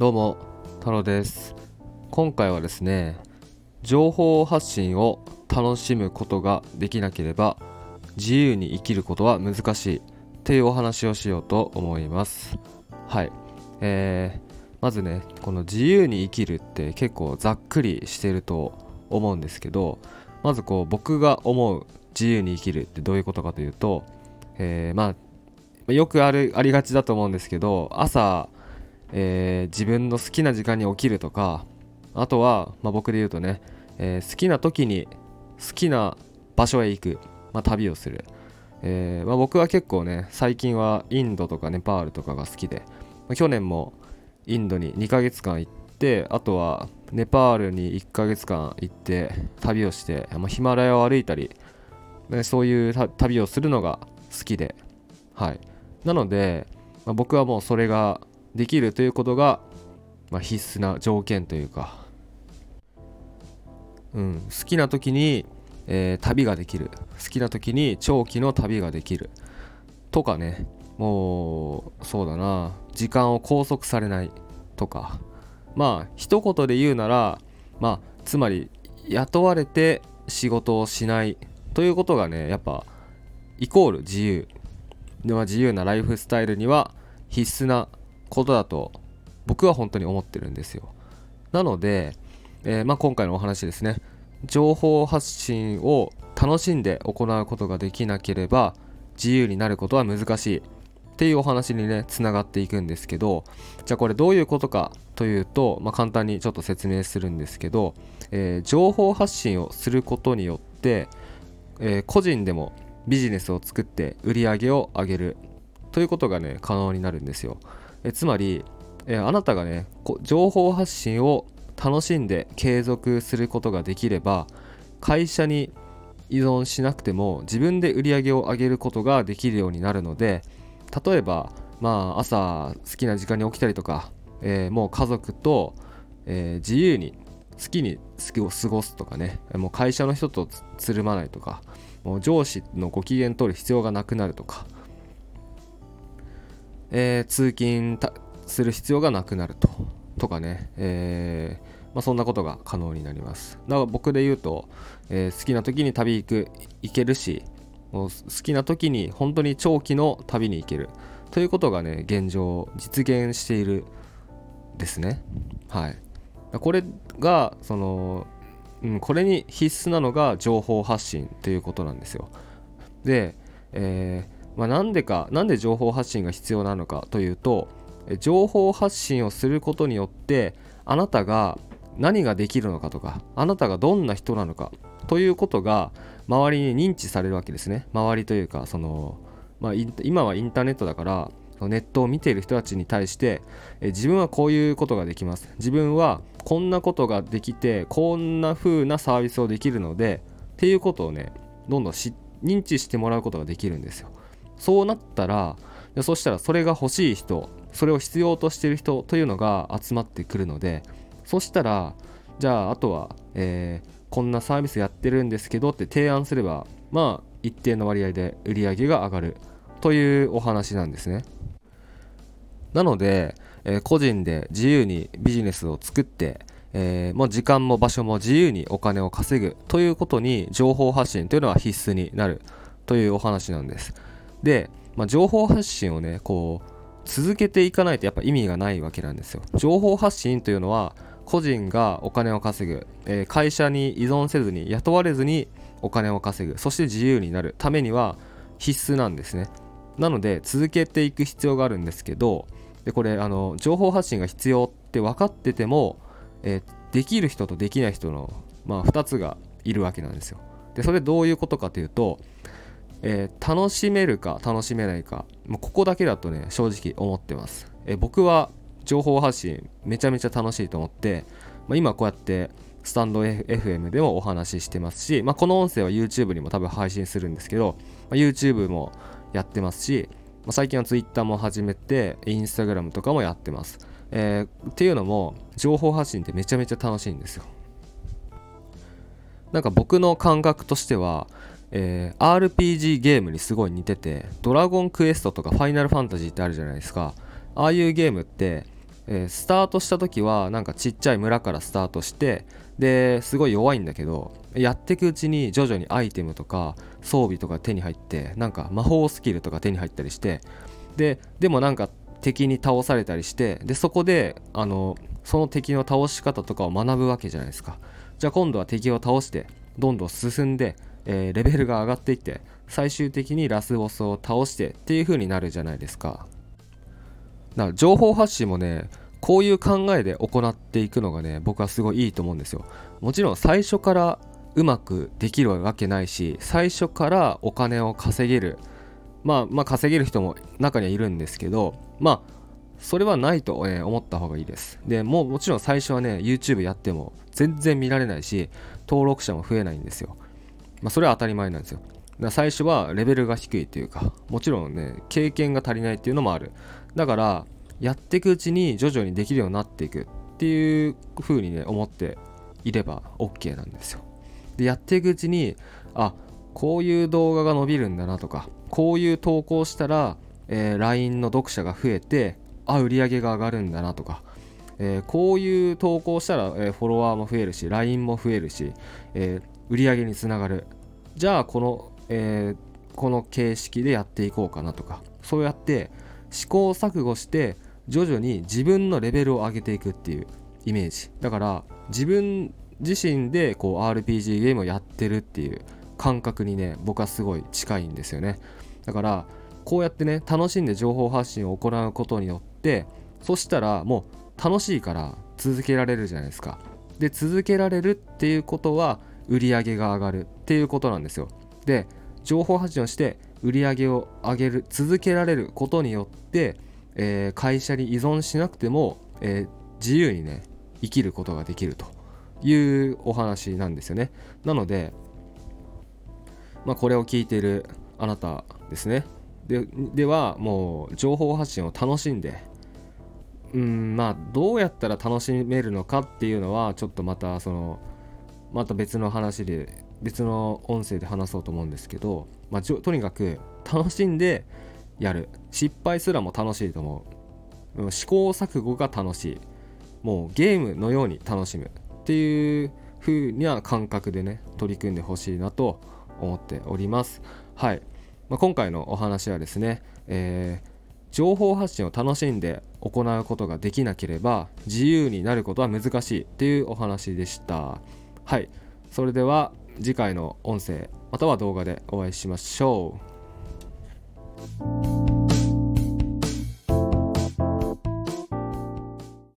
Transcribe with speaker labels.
Speaker 1: どうも太郎です。今回はですね情報発信を楽しむことができなければ自由に生きることは難しいっていうお話をしようと思います。はい。えー、まずねこの自由に生きるって結構ざっくりしてると思うんですけどまずこう僕が思う自由に生きるってどういうことかというと、えー、まあよくあるありがちだと思うんですけど朝、えー、自分の好きな時間に起きるとかあとは、まあ、僕で言うとね、えー、好きな時に好きな場所へ行く、まあ、旅をする、えーまあ、僕は結構ね最近はインドとかネパールとかが好きで、ま、去年もインドに2ヶ月間行ってあとはネパールに1ヶ月間行って旅をして、ま、ヒマラヤを歩いたり、ね、そういう旅をするのが好きではい。なので、ま、僕はもうそれができるということが、まあ、必須な条件というか、うん、好きな時に、えー、旅ができる。好きな時に長期の旅ができる。とかね。もうそうだな。時間を拘束されない。とか。まあ一言で言うならまあつまり雇われて仕事をしない。ということがねやっぱイコール自由。で、まあ、自由なライフスタイルには必須なことだと僕は本当に思ってるんですよ。なので、えー、まあ、今回のお話ですね。情報発信を楽しんで行うことができなければ自由になることは難しい。っていうお話にねつながっていくんですけどじゃあこれどういうことかというと、まあ、簡単にちょっと説明するんですけど、えー、情報発信をすることによって、えー、個人でもビジネスを作って売り上げを上げるということがね可能になるんですよ。えつまり、えあなたがね情報発信を楽しんで継続することができれば会社に依存しなくても自分で売り上げを上げることができるようになるので例えばまあ朝好きな時間に起きたりとか、えー、もう家族と、えー、自由に好きに過ごすとかねもう会社の人とつるまないとかもう上司のご機嫌取る必要がなくなるとか、えー、通勤する必要がなくなるととかね、えーまあ、そんなことが可能になります。だから僕で言うと、え、好きな時に旅行く行けるしもう好きな時に本当に長期の旅に行ける。ということがね現状実現しているですね。はい。これがそのうん、これに必須なのが情報発信ということなんですよ。で、えー、まあ、なんでかなんで情報発信が必要なのかというと情報発信をすることによってあなたが何ができるのかとかあなたがどんな人なのかということが周りに認知されるわけですね。周りというかその、まあ、今はインターネットだからネットを見ている人たちに対して、自分はこういうことができます。自分はこんなことができてこんな風なサービスをできるのでっていうことをねどんどん認知してもらうことができるんですよ。そうなったらそしたらそれが欲しい人それを必要としてる人というのが集まってくるのでそしたらじゃああとは、えー、こんなサービスやってるんですけどって提案すればまあ一定の割合で売り上げが上がるというお話なんですね。なので、えー、個人で自由にビジネスを作って、えー、もう時間も場所も自由にお金を稼ぐということに情報発信というのは必須になるというお話なんです。で、まあ、情報発信をね、こう、続けていかないとやっぱ意味がないわけなんですよ。情報発信というのは、個人がお金を稼ぐ、えー、会社に依存せずに雇われずにお金を稼ぐ。そして自由になる。ためには必須なんですね。なので続けていく必要があるんですけどでこれあの情報発信が必要って分かってても、えー、できる人とできない人の、まあ、2つがいるわけなんですよ。でそれどういうことかというと、えー、楽しめるか楽しめないか。もうここだけだとね正直思ってます、えー、僕は情報発信めちゃめちゃ楽しいと思って、まあ、今こうやってスタンド FM でもお話ししてますし、まあ、この音声は YouTube にも多分配信するんですけど、まあ、YouTube もやってますし、まあ、最近は Twitter も始めて Instagram とかもやってます、えー、っていうのも情報発信ってめちゃめちゃ楽しいんですよ。なんか僕の感覚としては、えー、RPG ゲームにすごい似ててドラゴンクエストとかファイナルファンタジーってあるじゃないですか。ああいうゲームってえー、スタートした時はなんかちっちゃい村からスタートしてですごい弱いんだけどやっていくうちに徐々にアイテムとか装備とか手に入ってなんか魔法スキルとか手に入ったりしてででもなんか敵に倒されたりしてでそこであのその敵の倒し方とかを学ぶわけじゃないですか。じゃあ今度は敵を倒してどんどん進んで、えー、レベルが上がっていって最終的にラスボスを倒してっていう風になるじゃないですか。だから情報発信もねこういう考えで行っていくのがね僕はすごいいいと思うんですよ。もちろん最初からうまくできるわけないし最初からお金を稼げる。まあまあ稼げる人も中にはいるんですけどまあそれはないと、ね、思った方がいいです。でもうもちろん最初はね YouTube やっても全然見られないし登録者も増えないんですよ。まあそれは当たり前なんですよ。だ最初はレベルが低いというかもちろんね経験が足りないっていうのもある。だからやっていくうちに徐々にできるようになっていくっていう風にね思っていれば OK なんですよ。でやっていくうちにあこういう動画が伸びるんだなとかこういう投稿したら、えー、LINE の読者が増えてあ売り上げが上がるんだなとか、えー、こういう投稿したら、えー、フォロワーも増えるし LINE も増えるし、え売り上げにつながる。じゃあこの、えこの形式でやっていこうかなとか。そうやって試行錯誤して徐々に自分のレベルを上げていくっていうイメージ。だから自分自身でこう RPG ゲームをやってるっていう感覚にね僕はすごい近いんですよね。だからこうやってね楽しんで情報発信を行うことによってそしたらもう楽しいから続けられるじゃないですか。で続けられるっていうことは売り上げが上がるっていうことなんですよ。で情報発信をして売り上げを上げる続けられることによって、えー、会社に依存しなくても、えー、自由にね生きることができるというお話なんですよね。なので、まあ、これを聞いているあなたですね。でではもう情報発信を楽しんでうんまあどうやったら楽しめるのかっていうのはちょっとまたそのまた別の話で別の音声で話そうと思うんですけど、まあ、とにかく楽しんでやる。失敗すらも楽しいと思う。試行錯誤が楽しい。もうゲームのように楽しむ。っていう風な感覚でね取り組んでほしいなと思っております。はい、まあ、今回のお話はですね、えー、情報発信を楽しんで行うことができなければ自由になることは難しいっていうお話でした。はい。それでは次回の音声または動画でお会いしましょう。